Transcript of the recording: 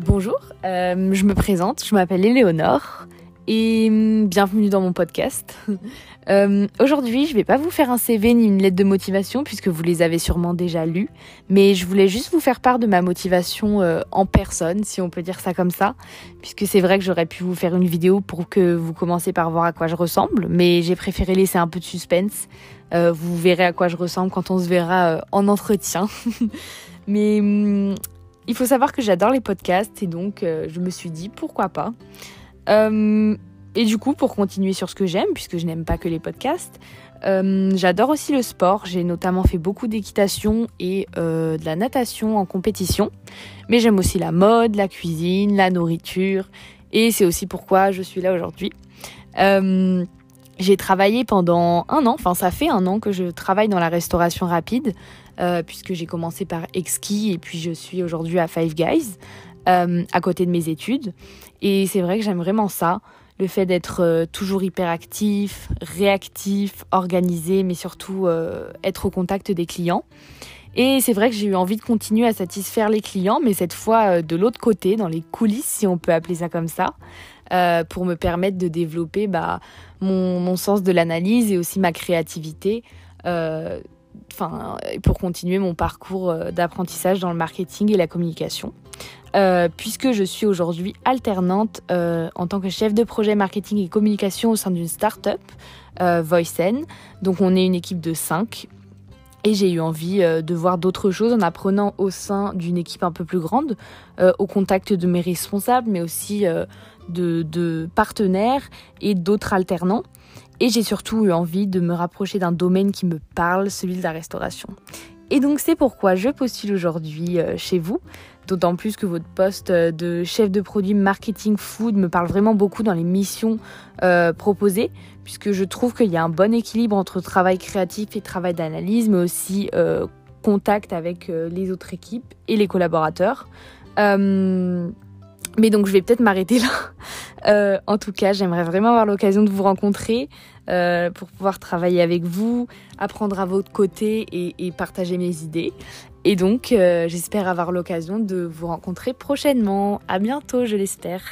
bonjour, euh, je me présente, je m'appelle Éléonore et hum, bienvenue dans mon podcast. Euh, Aujourd'hui, je vais pas vous faire un CV ni une lettre de motivation puisque vous les avez sûrement déjà lus, mais je voulais juste vous faire part de ma motivation euh, en personne, si on peut dire ça comme ça, puisque c'est vrai que j'aurais pu vous faire une vidéo pour que vous commenciez par voir à quoi je ressemble, mais j'ai préféré laisser un peu de suspense. Vous verrez à quoi je ressemble quand on se verra en entretien. mais hum, il faut savoir que j'adore les podcasts et donc euh, je me suis dit pourquoi pas. Euh, et du coup, pour continuer sur ce que j'aime, puisque je n'aime pas que les podcasts, euh, j'adore aussi le sport. J'ai notamment fait beaucoup d'équitation et de la natation en compétition. Mais j'aime aussi la mode, la cuisine, la nourriture. Et c'est aussi pourquoi je suis là aujourd'hui. J'ai travaillé pendant un an, enfin ça fait un an que je travaille dans la restauration rapide, euh, puisque j'ai commencé par Exki et puis je suis aujourd'hui à Five Guys, euh, à côté de mes études. Et c'est vrai que j'aime vraiment ça, le fait d'être euh, toujours hyper actif, réactif, organisé, mais surtout euh, être au contact des clients. Et c'est vrai que j'ai eu envie de continuer à satisfaire les clients, mais cette fois euh, de l'autre côté, dans les coulisses, si on peut appeler ça comme ça, euh, pour me permettre de développer bah, mon, sens de l'analyse et aussi ma créativité. euh, pour continuer mon parcours d'apprentissage dans le marketing et la communication. Puisque je suis aujourd'hui alternante en tant que chef de projet marketing et communication au sein d'une start-up, Voicen. Donc on est une équipe de 5 et j'ai eu envie euh, de voir d'autres choses en apprenant au sein d'une équipe un peu plus grande, euh, au contact de mes responsables, mais aussi euh, de, de partenaires et d'autres alternants. Et j'ai surtout eu envie de me rapprocher d'un domaine qui me parle, celui de la restauration. Et donc c'est pourquoi je postule aujourd'hui euh, chez vous, d'autant plus que votre poste euh, de chef de produit marketing food me parle vraiment beaucoup dans les missions euh, proposées, puisque je trouve qu'il y a un bon équilibre entre travail créatif et travail d'analyse, mais aussi contact avec les autres équipes et les collaborateurs. Mais donc je vais peut-être m'arrêter là. En tout cas, j'aimerais vraiment avoir l'occasion de vous rencontrer euh, pour pouvoir travailler avec vous, apprendre à votre côté et, partager mes idées. Et donc, euh, j'espère avoir l'occasion de vous rencontrer prochainement. À bientôt, je l'espère.